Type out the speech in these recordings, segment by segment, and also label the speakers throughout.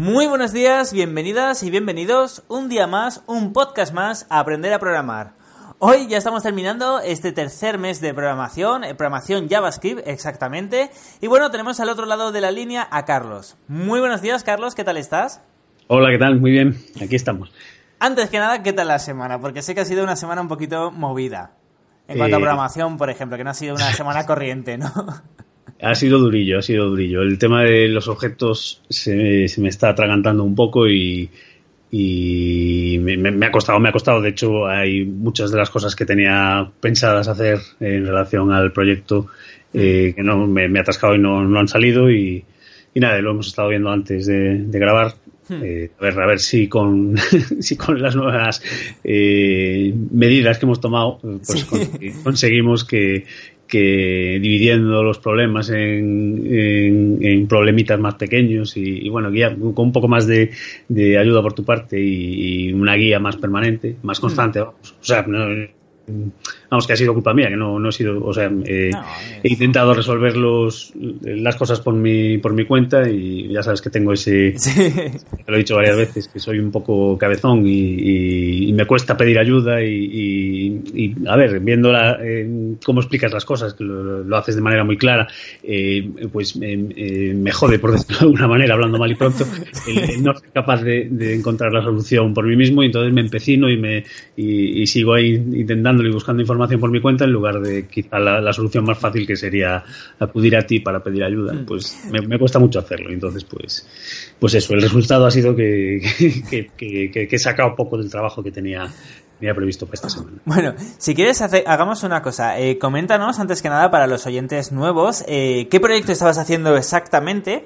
Speaker 1: Muy buenos días, bienvenidas y bienvenidos un día más, un podcast más a aprender a programar. Hoy ya estamos terminando este tercer mes de programación, eh, programación JavaScript exactamente. Y bueno, tenemos al otro lado de la línea a Carlos. Muy buenos días, Carlos, ¿qué tal estás?
Speaker 2: Hola, ¿qué tal? Muy bien, aquí estamos.
Speaker 1: Antes que nada, ¿qué tal la semana? Porque sé que ha sido una semana un poquito movida. En cuanto a
Speaker 2: Eh,
Speaker 1: programación, por ejemplo, que no ha sido una semana corriente, ¿no?
Speaker 2: Ha sido durillo, ha sido durillo. El tema de los objetos se, se me está atragantando un poco y, y me, ha costado, me ha costado. De hecho, hay muchas de las cosas que tenía pensadas hacer en relación al proyecto eh, que no me, me he atascado y no, no han salido y, y nada, lo hemos estado viendo antes de, de grabar. Eh, a ver, a ver si con, si con las nuevas eh, medidas que hemos tomado, eh, pues
Speaker 1: Sí.
Speaker 2: con- conseguimos que, que dividiendo los problemas en, en- en problemitas más pequeños y, y bueno, guía, con un poco más de, de ayuda por tu parte y, y una guía más permanente, más constante, vamos. O sea, no- vamos, que ha sido culpa mía, que no, no he sido, o sea, eh,
Speaker 1: No,
Speaker 2: he intentado resolver los, las cosas por mi, por mi cuenta y ya sabes que tengo ese,
Speaker 1: Sí.
Speaker 2: te lo he dicho varias veces, que soy un poco cabezón y, y- y me cuesta pedir ayuda y, y- a ver, viendo la, eh, cómo explicas las cosas, que lo, lo haces de manera muy clara, eh, pues eh, me jode, por decirlo de alguna manera, hablando mal y pronto, el, no ser capaz de, de encontrar la solución por mí mismo y entonces me empecino y, me, y, sigo ahí y buscando información por mi cuenta en lugar de quizá la, la solución más fácil que sería acudir a ti para pedir ayuda. Pues me, me cuesta mucho hacerlo. Entonces, pues, pues eso, el resultado ha sido que, que, que- que- que he sacado poco del trabajo que tenía, tenía previsto para esta semana.
Speaker 1: Bueno, si quieres, hace- hagamos una cosa. Eh, coméntanos, antes que nada, para los oyentes nuevos, eh, qué proyecto estabas haciendo exactamente.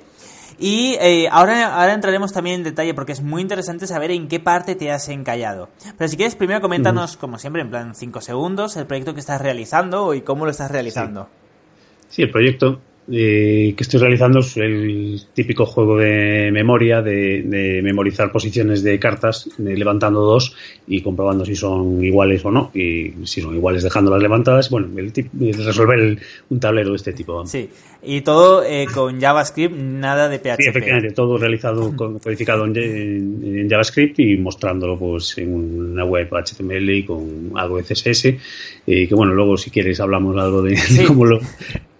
Speaker 1: Y eh, ahora, ahora entraremos también en detalle porque es muy interesante saber en qué parte te has encallado. Pero si quieres, primero coméntanos, como siempre, en plan 5 segundos, el proyecto que estás realizando y cómo lo estás realizando.
Speaker 2: Sí, el proyecto eh, que estoy realizando es el típico juego de memoria, de, de memorizar posiciones de cartas, de levantando dos y comprobando si son iguales o no, y si son iguales dejándolas levantadas. Bueno, el tip- resolver el- un tablero de este tipo. vamos.
Speaker 1: Sí, y todo eh, con JavaScript, nada de PHP.
Speaker 2: Sí, efectivamente, todo realizado, con- codificado en, en- en JavaScript y mostrándolo pues en una web HTML y con algo de CSS. eh, que bueno, luego si quieres hablamos algo de, de
Speaker 1: Sí.
Speaker 2: cómo lo,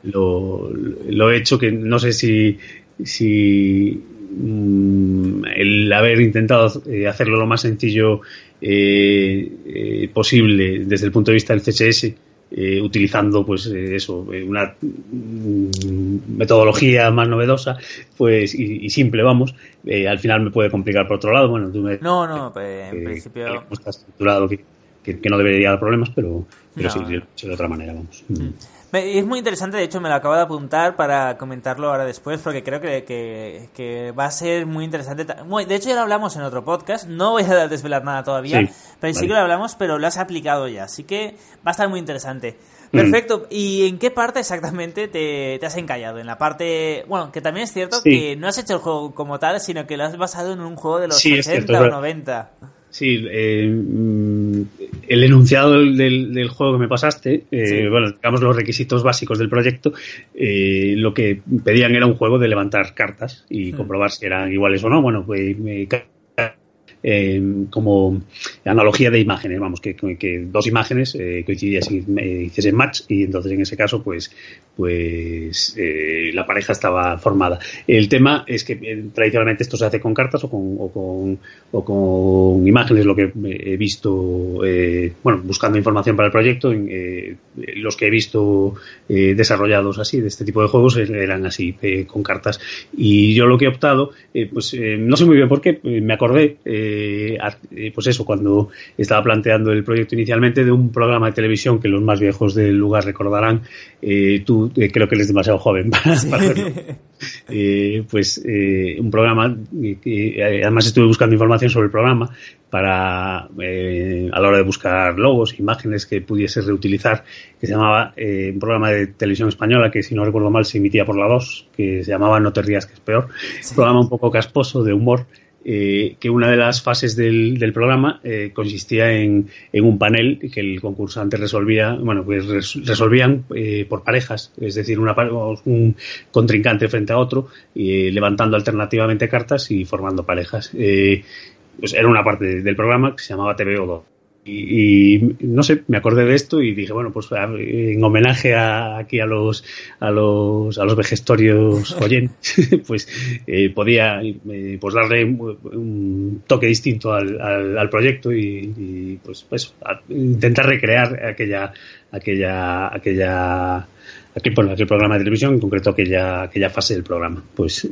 Speaker 2: lo, lo he hecho, que no sé si, si mm, el haber intentado eh, hacerlo lo más sencillo eh, eh, posible desde el punto de vista del CSS eh, utilizando pues eh, eso eh, una mm, metodología más novedosa pues y, y simple vamos eh, al final me puede complicar por otro lado bueno tú me
Speaker 1: No, no, pues, en principio...
Speaker 2: está estructurado que, que- que no debería dar problemas pero pero
Speaker 1: No.
Speaker 2: sí, de otra manera vamos Mm.
Speaker 1: Es muy interesante, de hecho me lo acabo de apuntar para comentarlo ahora después, porque creo que, que- que va a ser muy interesante. De hecho ya lo hablamos en otro podcast, no voy a desvelar nada todavía,
Speaker 2: Sí,
Speaker 1: pero sí
Speaker 2: vale.
Speaker 1: que lo hablamos, pero lo has aplicado ya, así que va a estar muy interesante.
Speaker 2: Mm.
Speaker 1: Perfecto, ¿y en qué parte exactamente te, te has encallado? En la parte, bueno, que también es cierto
Speaker 2: Sí.
Speaker 1: que no has hecho el juego como tal, sino que lo has basado en un juego de los
Speaker 2: Sí, es
Speaker 1: 80
Speaker 2: cierto, es
Speaker 1: o
Speaker 2: verdad.
Speaker 1: 90.
Speaker 2: Sí, eh, mm, el enunciado del, del- del juego que me pasaste, eh,
Speaker 1: Sí.
Speaker 2: bueno, digamos los requisitos básicos del proyecto, eh, lo que pedían era un juego de levantar cartas y
Speaker 1: Hmm.
Speaker 2: comprobar si eran iguales o no. Bueno, pues me como analogía de imágenes, vamos, que, que dos imágenes eh, coincidiesen, eh, hiciesen match y entonces en ese caso pues pues eh, la pareja estaba formada. El tema es que eh, tradicionalmente esto se hace con cartas o con, o con, o con imágenes, lo que he visto, eh, bueno, buscando información para el proyecto, los que he visto desarrollados así, de este tipo de juegos, eran así, con cartas. Y yo lo que he optado, pues no sé muy bien por qué, me acordé, pues eso, cuando estaba planteando el proyecto inicialmente de un programa de televisión que los más viejos del lugar recordarán, tú eh, creo que él es demasiado joven para, verlo. Eh, pues eh, un programa, además estuve buscando información sobre el programa para a la hora de buscar logos, imágenes que pudiese reutilizar, que se llamaba un programa de televisión española que si no recuerdo mal se emitía por la 2, que se llamaba No te rías que es peor, un programa un poco casposo de humor eh, que una de las fases del, programa eh, consistía en, un panel que el concursante resolvía, bueno, pues resolvían eh, por parejas, es decir, una, un contrincante frente a otro, levantando alternativamente cartas y formando parejas. pues era una parte del programa que se llamaba TVO2. Y, no sé, me acordé de esto y dije, bueno, pues en homenaje a, aquí a los a los a los vegestorios oyentes, pues eh, podía eh, pues darle un, toque distinto al, al, proyecto y, pues, pues intentar recrear aquella aquella aquella aquel, aquel programa de televisión, en concreto aquella aquella fase del programa. Pues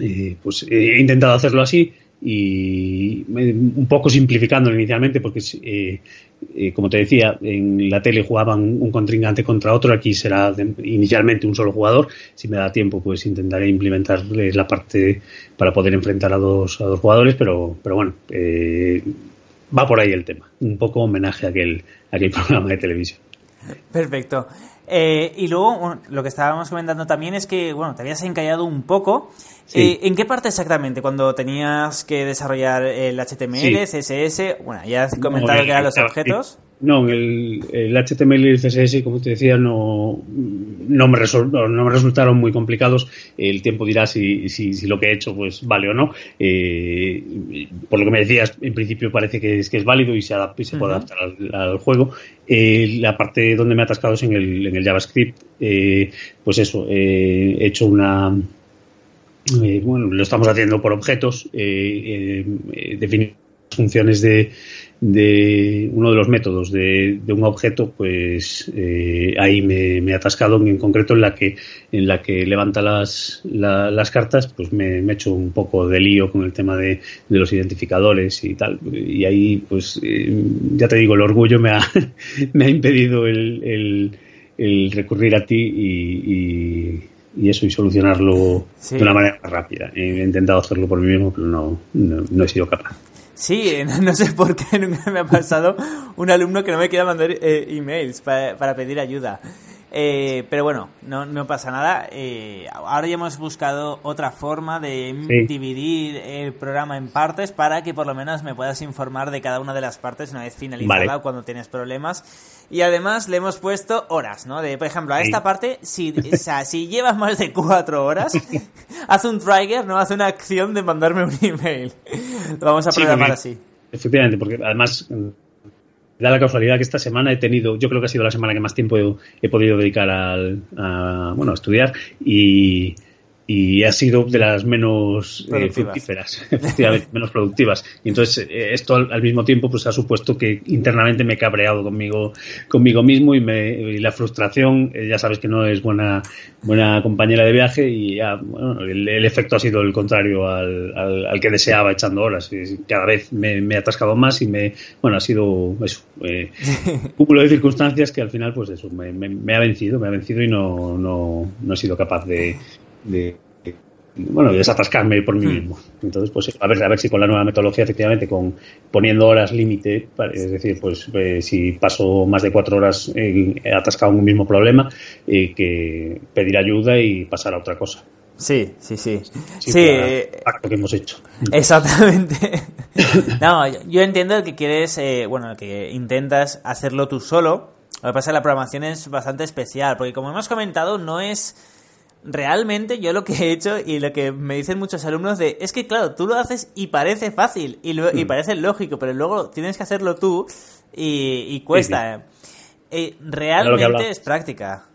Speaker 2: eh, pues he intentado hacerlo así y un poco simplificando inicialmente porque eh, eh, como te decía en la tele jugaban un contrincante contra otro aquí será inicialmente un solo jugador. Si me da tiempo pues intentaré implementar la parte para poder enfrentar a dos, a dos jugadores pero, pero bueno eh, va por ahí el tema. Un poco homenaje a aquel, a aquel programa de televisión
Speaker 1: perfecto eh, y luego, lo que estábamos comentando también es que, bueno, te habías encallado un poco. Eh, ¿En qué parte exactamente? Cuando tenías que desarrollar el HTML, CSS, bueno, ya has comentado que eran los objetos.
Speaker 2: No, el, el, HTML y el CSS, como te decía, no, no, me, no me resultaron muy complicados. El tiempo dirá si, si, lo que he hecho pues vale o no. Eh, por lo que me decías, en principio parece que es, que es válido y se, adapta, y se puede adaptar al, juego. Eh, la parte donde me he atascado es en el, en el JavaScript. Eh, pues eso, he hecho una... bueno, lo estamos haciendo por objetos, definir funciones de de uno de los métodos de, un objeto, pues eh, ahí me, he atascado en concreto en la que en la que levanta las, las cartas, pues me, he hecho un poco de lío con el tema de, los identificadores y tal. Y ahí, pues eh, ya te digo, el orgullo me ha, me ha impedido el, el, recurrir a ti y, y eso y solucionarlo de una manera rápida. He intentado hacerlo por mí mismo, pero no, no he sido capaz.
Speaker 1: Sí, no sé por qué nunca me ha pasado un alumno que no me quiera mandar eh, emails para, pedir ayuda. Eh, pero bueno, no, no pasa nada. Eh, ahora ya hemos buscado otra forma de dividir el programa en partes para que por lo menos me puedas informar de cada una de las partes una vez finalizada cuando tienes problemas. Y además le hemos puesto horas, ¿no? De, por ejemplo, a esta parte, si, o sea, si llevas más de cuatro horas, haz un trigger, ¿no? Haz una acción de mandarme un email. Lo vamos a programar así.
Speaker 2: Efectivamente, porque además da la casualidad que esta semana he tenido, yo creo que ha sido la semana que más tiempo he, podido dedicar al, a, bueno, a estudiar y, y ha sido de las menos eh, fructíferas, efectivamente, menos productivas. Y entonces eh, esto al, mismo tiempo pues ha supuesto que internamente me he cabreado conmigo, conmigo mismo y, me, la frustración, eh, ya sabes que no es buena, buena compañera de viaje y ya, bueno, el, efecto ha sido el contrario al, al, que deseaba echando horas. Cada vez me, me, he atascado más y me, bueno, ha sido eso, un cúmulo de circunstancias que al final pues eso, me, me, ha vencido, me ha vencido y no, no, no he sido capaz de de bueno, desatascarme por mí hmm. mismo. Entonces, pues a ver, a ver si con la nueva metodología, efectivamente, con poniendo horas límite, es decir, pues eh, si paso más de cuatro horas atascado en un mismo problema, eh, que pedir ayuda y pasar a otra cosa.
Speaker 1: Sí, sí, sí.
Speaker 2: Sí, eh, acto que hemos hecho.
Speaker 1: Exactamente. no, yo entiendo que quieres, bueno, que intentas hacerlo tú solo. Lo que pasa es que la programación es bastante especial, porque como hemos comentado, no es realmente yo lo que he hecho y lo que me dicen muchos alumnos de es que claro, tú lo haces y parece fácil y, y mm. parece lógico, pero luego tienes que hacerlo tú y, cuesta. Eh, realmente es práctica.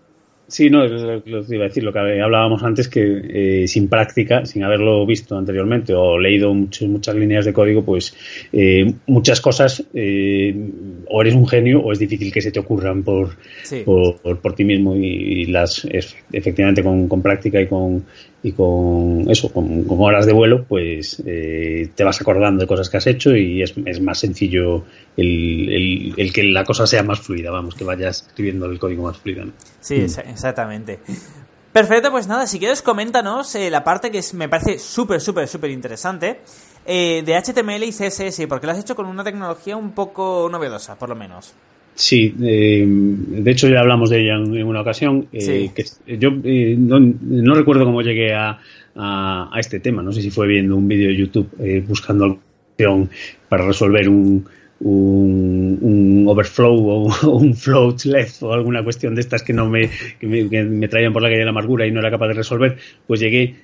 Speaker 2: Sí, no, es lo que iba a decir, lo que hablábamos antes, que eh, sin práctica, sin haberlo visto anteriormente o leído muchas líneas de código, pues eh, muchas cosas eh, o eres un genio o es difícil que se te ocurran por, por, por, ti mismo y, las efectivamente con, con, práctica y con, y con eso, con, horas de vuelo, pues eh, te vas acordando de cosas que has hecho y es, más sencillo el, el, que la cosa sea más fluida, vamos, que vayas escribiendo el código más fluido.
Speaker 1: Sí, mm. exactamente. Perfecto, pues nada, si quieres coméntanos eh, la parte que me parece súper, súper, súper interesante eh, de HTML y CSS, porque lo has hecho con una tecnología un poco novedosa, por lo menos.
Speaker 2: Sí, eh, de hecho ya hablamos de ella en, una ocasión. Eh, que yo eh, no, recuerdo cómo llegué a, a, este tema. No sé si fue viendo un vídeo de YouTube buscando opción para resolver un, un, overflow o un float left o alguna cuestión de estas que no me, que me, traían por la calle de la amargura y no era capaz de resolver. Pues llegué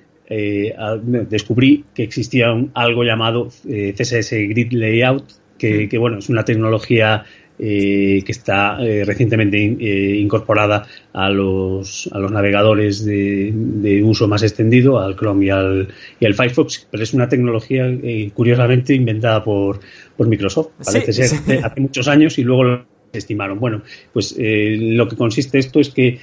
Speaker 2: a, descubrí que existía algo llamado CSS Grid Layout, que, que, bueno, es una tecnología eh, que está eh, recientemente eh, incorporada a los, a los navegadores de, uso más extendido, al Chrome y al, y al Firefox, pero es una tecnología curiosamente inventada por, por Microsoft. Parece ser hace muchos años y luego lo estimaron. Bueno, pues lo que consiste esto es que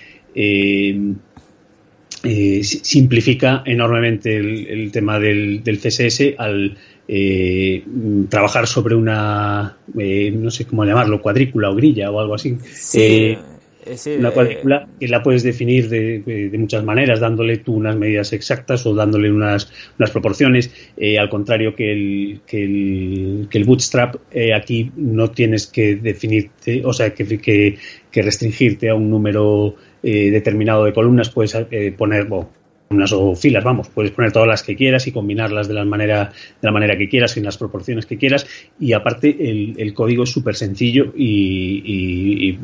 Speaker 2: simplifica enormemente el, tema del, del, CSS al eh, trabajar sobre una, eh, no sé cómo llamarlo, cuadrícula o grilla o algo así.
Speaker 1: Eh,
Speaker 2: una cuadrícula que la puedes definir de, muchas maneras, dándole tú unas medidas exactas o dándole unas, unas proporciones. al contrario que el, que el, que el Bootstrap, aquí no tienes que definirte, o sea, que, que, que restringirte a un número determinado de columnas, puedes poner, unas o filas, vamos, puedes poner todas las que quieras y combinarlas de la manera, de la manera que quieras, en las proporciones que quieras, y aparte el, el código es súper sencillo y,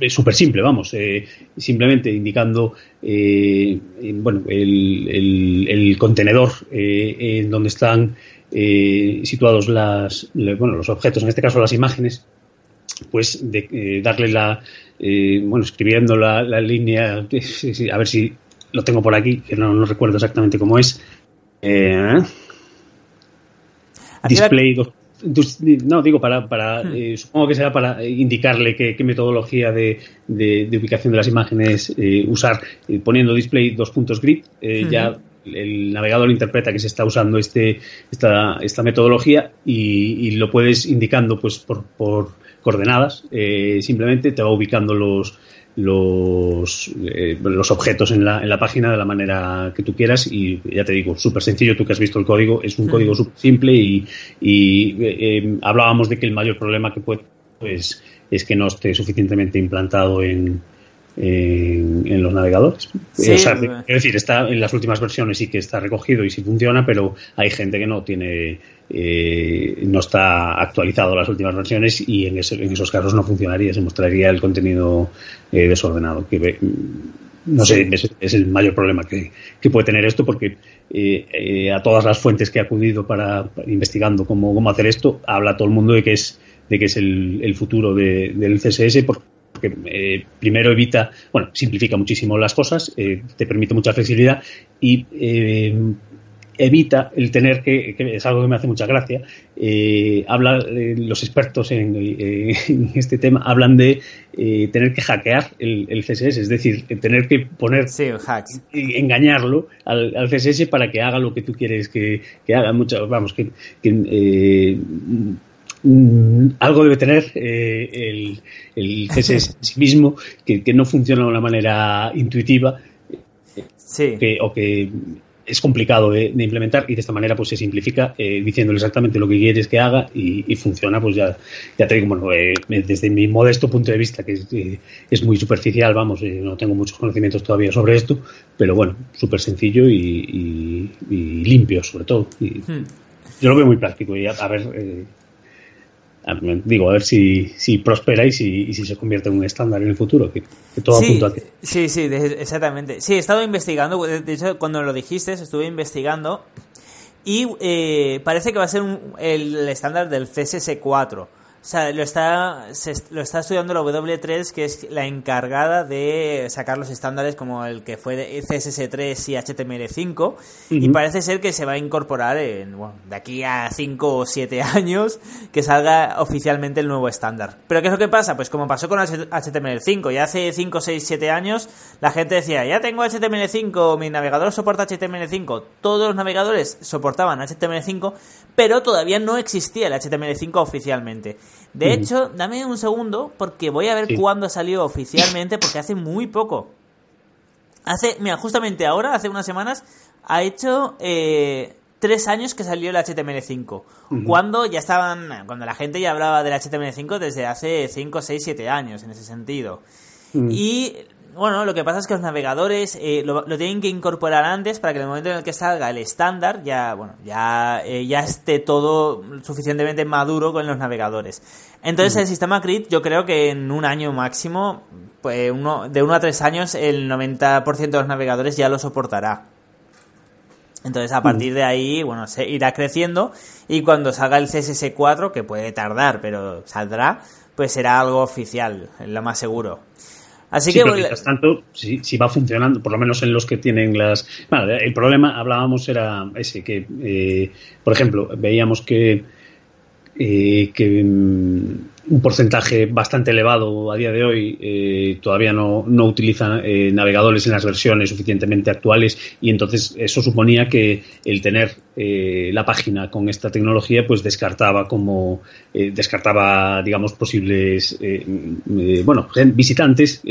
Speaker 2: es súper simple, vamos, eh, simplemente indicando eh, bueno, el, el, contenedor eh, en donde están situados las, bueno, los objetos, en este caso las imágenes, pues de, darle la, bueno, escribiendo la, la línea, a ver si lo tengo por aquí, que no, recuerdo exactamente cómo es. Eh, display no, digo, para, para hmm. eh, supongo que será para indicarle qué, metodología de, de, ubicación de las imágenes eh, usar, poniendo display dos puntos grid, ya el navegador interpreta que se está usando este, esta, esta metodología y, lo puedes indicando pues por, por coordenadas, simplemente te va ubicando los, los, eh, los objetos en la, en la, página de la manera que tú quieras y ya te digo, súper sencillo, tú que has visto el código, es un código súper simple y, y eh, hablábamos de que el mayor problema que puede pues, es que no esté suficientemente implantado en, en, los navegadores. es decir, está en las últimas versiones sí que está recogido y sí funciona, pero hay gente que no tiene, eh, no está actualizado las últimas versiones y en, en, esos casos no funcionaría, se mostraría el contenido eh, desordenado. Que no sé, es, el mayor problema que, puede tener esto porque eh, a todas las fuentes que he acudido para, investigando cómo, cómo hacer esto, habla todo el mundo de que es de que es el, futuro del CSS porque porque eh, primero evita, bueno, simplifica muchísimo las cosas, eh, te permite mucha flexibilidad y eh, evita el tener que, que, es algo que me hace mucha gracia, habla, los expertos en, este tema hablan de tener que hackear el, CSS, es decir, tener que poner, engañarlo al, CSS para que haga lo que tú quieres que, haga, mucho, vamos, que, que Mm, algo debe tener eh, el, el CSS en sí mismo que, no funciona de una manera intuitiva o que es complicado de, implementar y de esta manera pues se simplifica eh, diciéndole exactamente lo que quieres que haga y, funciona pues ya, ya te digo bueno eh, desde mi modesto punto de vista que es, es muy superficial vamos no tengo muchos conocimientos todavía sobre esto pero bueno súper sencillo y, limpio sobre todo hmm. yo lo veo muy práctico y a, ver digo, a ver si, si prospera y si, si, se convierte en un estándar en el futuro, que, todo
Speaker 1: sí,
Speaker 2: apunta a
Speaker 1: Sí, sí, exactamente. Sí, he estado investigando, de hecho, cuando lo dijiste, estuve investigando y eh, parece que va a ser el estándar del CSS4. O sea, lo está, se, lo está estudiando la W3, que es la encargada de sacar los estándares como el que fue de CSS3 y HTML5. Y parece ser que se va a incorporar en, bueno, de aquí a 5 o 7 años que salga oficialmente el nuevo estándar. Pero ¿qué es lo que pasa? Pues como pasó con HTML5, ya hace 5, 6, 7 años la gente decía, ya tengo HTML5, mi navegador soporta HTML5. Todos los navegadores soportaban HTML5, pero todavía no existía el HTML5 oficialmente. De hecho, dame un segundo porque voy a ver cuándo salió oficialmente porque hace muy poco. Hace, mira, justamente ahora, hace unas semanas, ha hecho eh, tres años que salió el HTML5. Cuando ya estaban, cuando la gente ya hablaba del HTML5 desde hace 5, 6, 7 años en ese sentido. Y bueno, lo que pasa es que los navegadores eh, lo, tienen que incorporar antes para que en el momento en el que salga el estándar ya, bueno, ya, eh, ya esté todo suficientemente maduro con los navegadores. Entonces el sistema CRIT yo creo que en un año máximo, pues uno, de uno a tres años, el 90% de los navegadores ya lo soportará. Entonces a partir de ahí, bueno, se irá creciendo y cuando salga el CSS4, que puede tardar, pero saldrá, pues será algo oficial, lo más seguro.
Speaker 2: Así que. mientras tanto, si, va funcionando, por lo menos en los que tienen las. Bueno, el problema, hablábamos, era ese, que, eh, por ejemplo, veíamos que. Eh, que mm, un porcentaje bastante elevado a día de hoy eh, todavía no, no utilizan eh, navegadores en las versiones suficientemente actuales y entonces eso suponía que el tener eh, la página con esta tecnología pues descartaba como descartaba digamos posibles bueno visitantes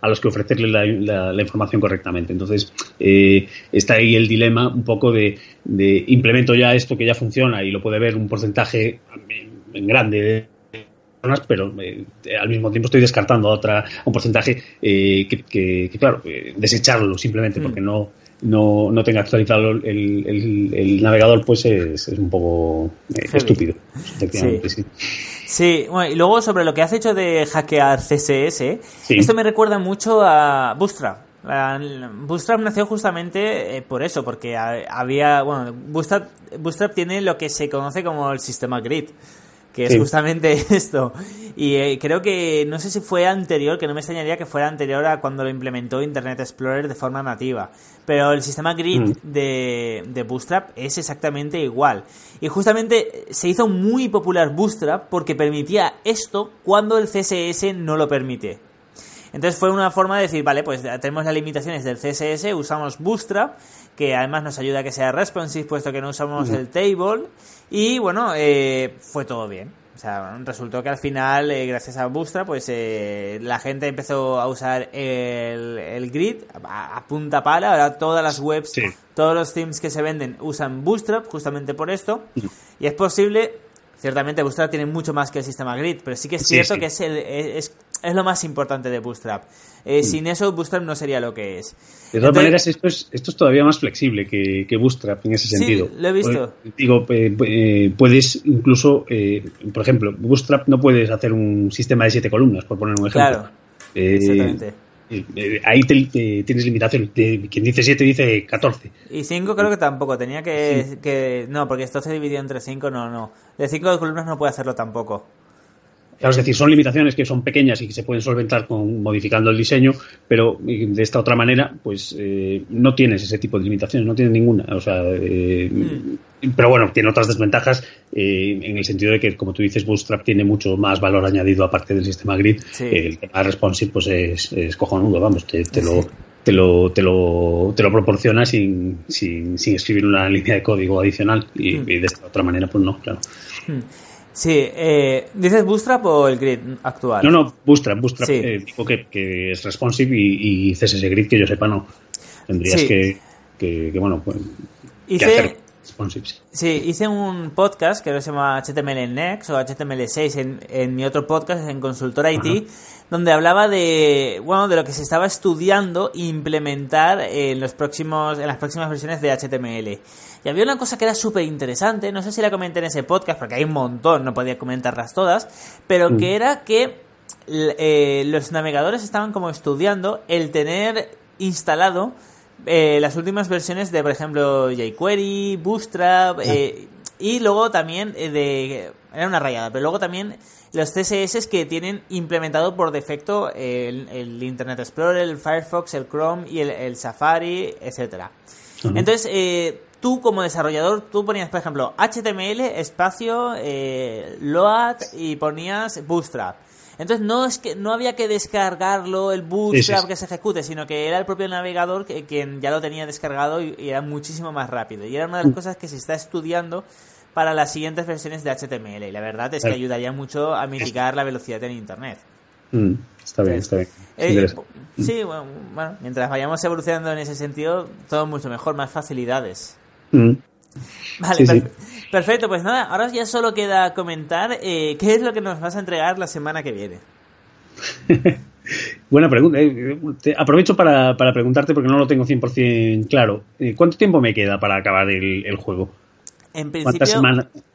Speaker 2: a los que ofrecerle la, la, información correctamente. Entonces está ahí el dilema un poco de, de implemento ya esto que ya funciona y lo puede ver un porcentaje en grande pero eh, al mismo tiempo estoy descartando otra un porcentaje eh, que, claro, eh, desecharlo simplemente porque mm. no, no, no tenga actualizado el, navegador, pues es, un poco estúpido.
Speaker 1: Sí. sí. bueno, y luego sobre lo que has hecho de hackear CSS, esto me recuerda mucho a Bootstrap. Bootstrap nació justamente por eso, porque había, bueno, Bootstrap, Bootstrap tiene lo que se conoce como el sistema grid que es justamente esto. Y eh, creo que, no sé si fue anterior, que no me extrañaría que fuera anterior a cuando lo implementó Internet Explorer de forma nativa. Pero el sistema grid mm. de, de Bootstrap es exactamente igual. Y justamente se hizo muy popular Bootstrap porque permitía esto cuando el CSS no lo permite. Entonces fue una forma de decir, vale, pues tenemos las limitaciones del CSS, usamos Bootstrap, que además nos ayuda a que sea responsive, puesto que no usamos el table, y bueno, eh, fue todo bien. O sea, resultó que al final, eh, gracias a Bootstrap, pues eh, la gente empezó a usar el, grid a, punta pala. Ahora todas las webs, todos los themes que se venden usan Bootstrap justamente por esto. Y es posible Ciertamente Bootstrap tiene mucho más que el sistema Grid, pero sí que es cierto que es, es, lo más importante de Bootstrap. Eh, mm. Sin eso, Bootstrap no sería lo que es.
Speaker 2: De todas maneras, esto es, esto es todavía más flexible que, que Bootstrap en ese sentido.
Speaker 1: lo he visto.
Speaker 2: Pues, digo, eh, eh, puedes incluso, por ejemplo, Bootstrap no puedes hacer un sistema de siete columnas, por poner un ejemplo.
Speaker 1: Claro. exactamente.
Speaker 2: Eh, ahí tienes limitación. Quien dice 7 dice 14.
Speaker 1: Y 5 creo que tampoco. Tenía que, No, porque esto se dividió entre 5, no, no. De 5 columnas no puede hacerlo tampoco.
Speaker 2: Claro, es decir, son limitaciones que son pequeñas y que se pueden solventar con modificando el diseño, pero de esta otra manera, pues eh, no tienes ese tipo de limitaciones, no tienes ninguna. O sea, eh, mm. pero bueno, tiene otras desventajas eh, en el sentido de que, como tú dices, Bootstrap tiene mucho más valor añadido aparte del sistema grid. el tema responsive, pues es, cojonudo, vamos, te, lo te lo, te lo, te lo proporciona sin, sin, sin, escribir una línea de código adicional y, mm. de esta otra manera pues no, claro. Mm.
Speaker 1: Sí, eh, ¿dices Bootstrap o el grid actual?
Speaker 2: No, no, Bootstrap, Bootstrap, eh, digo que, que, es responsive y, y CSS Grid que yo sepa no. Tendrías que, que, bueno, pues,
Speaker 1: hice, hacer responsive. Sí. hice un podcast que se llama HTML Next o HTML6 en, en mi otro podcast en Consultor IT, donde hablaba de, bueno, de lo que se estaba estudiando implementar en, los próximos, en las próximas versiones de HTML. Y había una cosa que era súper interesante, no sé si la comenté en ese podcast, porque hay un montón, no podía comentarlas todas, pero mm. que era que eh, los navegadores estaban como estudiando el tener instalado eh, las últimas versiones de, por ejemplo, jQuery, Bootstrap, eh, y luego también de era una rayada. Pero luego también los CSS que tienen implementado por defecto el, Internet Explorer, el Firefox, el Chrome y el, Safari, etcétera. Entonces, eh, tú como desarrollador, tú ponías, por ejemplo, HTML, espacio, eh, load y ponías Bootstrap. Entonces no es que no había que descargarlo el bootstrap que se ejecute, sino que era el propio navegador que, quien ya lo tenía descargado y, era muchísimo más rápido. Y era una de las mm. cosas que se está estudiando para las siguientes versiones de HTML. Y la verdad es que ayudaría mucho a mitigar la velocidad en Internet.
Speaker 2: Mm, está bien, está bien.
Speaker 1: Eh, sí, bueno, mientras vayamos evolucionando en ese sentido, todo mucho mejor, más facilidades. Mm. Vale, perfecto. Pues nada, ahora ya solo queda comentar eh, qué es lo que nos vas a entregar la semana que viene.
Speaker 2: Buena pregunta. Eh, aprovecho para, preguntarte porque no lo tengo 100% claro. Eh, ¿Cuánto tiempo me queda para acabar el, juego?
Speaker 1: En principio.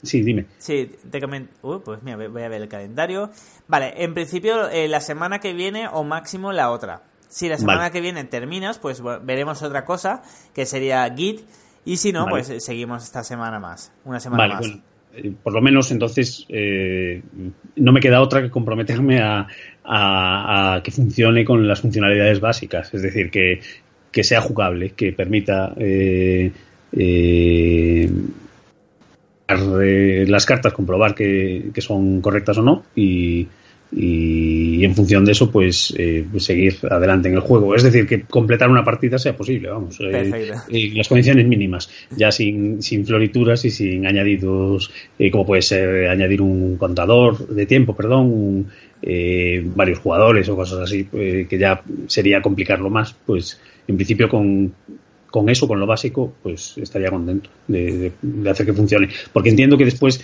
Speaker 2: Sí, dime.
Speaker 1: Sí, te comento. pues mira, voy a ver el calendario. Vale, en principio la semana que viene o máximo la otra. Si la semana que viene terminas, pues veremos otra cosa que sería Git y si no, pues eh, seguimos esta semana más, una semana más.
Speaker 2: Eh, por lo menos entonces eh, no me queda otra que comprometerme a, que funcione con las funcionalidades básicas, es decir, que, sea jugable, que permita las cartas, comprobar que, que, son correctas o no y, y, en función de eso pues, eh, pues, seguir adelante en el juego es decir que completar una partida sea posible vamos eh, y las condiciones mínimas ya sin, sin florituras y sin añadidos eh, como puede ser añadir un contador de tiempo perdón varios jugadores o cosas así que ya sería complicarlo más pues en principio con con eso, con lo básico, pues estaría contento de, de, hacer que funcione. Porque entiendo que después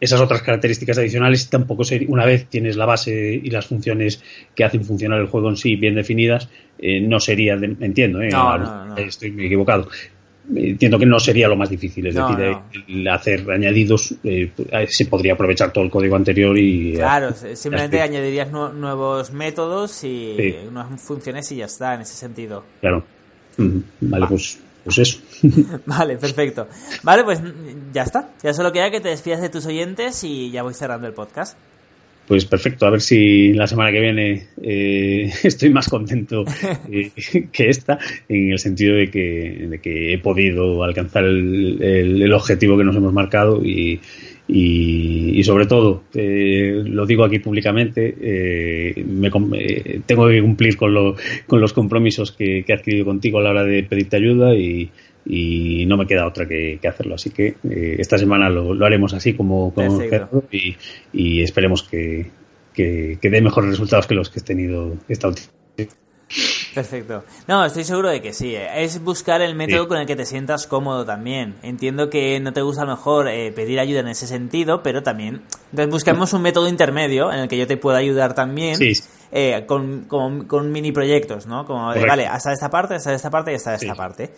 Speaker 2: esas otras características adicionales tampoco sería, una vez tienes la base y las funciones que hacen funcionar el juego en sí bien definidas, eh, no sería, entiendo, eh, estoy equivocado, entiendo que no sería lo más difícil, es decir, hacer añadidos, eh, se podría aprovechar todo el código anterior y...
Speaker 1: Claro, simplemente añadirías nuevos métodos y nuevas funciones y ya está, en ese sentido.
Speaker 2: Claro. Vale, pues pues eso.
Speaker 1: vale, perfecto. Vale, pues ya está. Ya solo queda que te despidas de tus oyentes y ya voy cerrando el podcast.
Speaker 2: Pues perfecto, a ver si la semana que viene eh, estoy más contento eh, que esta, en el sentido de que, de que he podido alcanzar el, el, objetivo que nos hemos marcado y, y, sobre todo, eh, lo digo aquí públicamente, eh, me, eh, tengo que cumplir con, lo, con los compromisos que, he adquirido contigo a la hora de pedirte ayuda y, no me queda otra que, hacerlo. Así que esta semana lo, haremos así como, como y, y, esperemos que, que, que dé mejores resultados que los que he tenido esta última.
Speaker 1: Perfecto. No, estoy seguro de que sí. Eh. Es buscar el método con el que te sientas cómodo también. Entiendo que no te gusta a lo mejor eh, pedir ayuda en ese sentido, pero también. Entonces buscamos un método intermedio en el que yo te pueda ayudar también. Eh, con, con, mini proyectos, ¿no? Como, vale, hasta esta parte, hasta esta parte y hasta esta parte.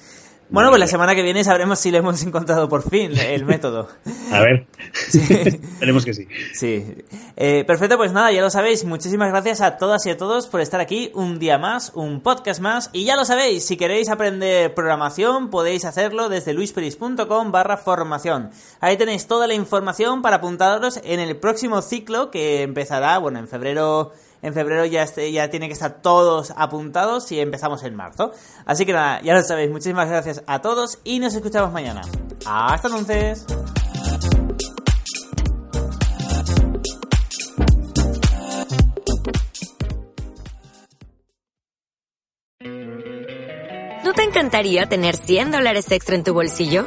Speaker 1: Bueno, pues la semana que viene sabremos si le hemos encontrado por fin el método.
Speaker 2: A ver. Esperemos que sí.
Speaker 1: Sí. Eh, perfecto, pues nada, ya lo sabéis. Muchísimas gracias a todas y a todos por estar aquí un día más, un podcast más. Y ya lo sabéis, si queréis aprender programación, podéis hacerlo desde luisperis.com barra formación. Ahí tenéis toda la información para apuntaros en el próximo ciclo que empezará, bueno, en febrero en febrero ya, este, tiene que estar todos apuntados y empezamos en marzo. Así que nada, ya lo sabéis. Muchísimas gracias a todos y nos escuchamos mañana. Hasta entonces.
Speaker 3: ¿No te encantaría tener 100 dólares extra en tu bolsillo?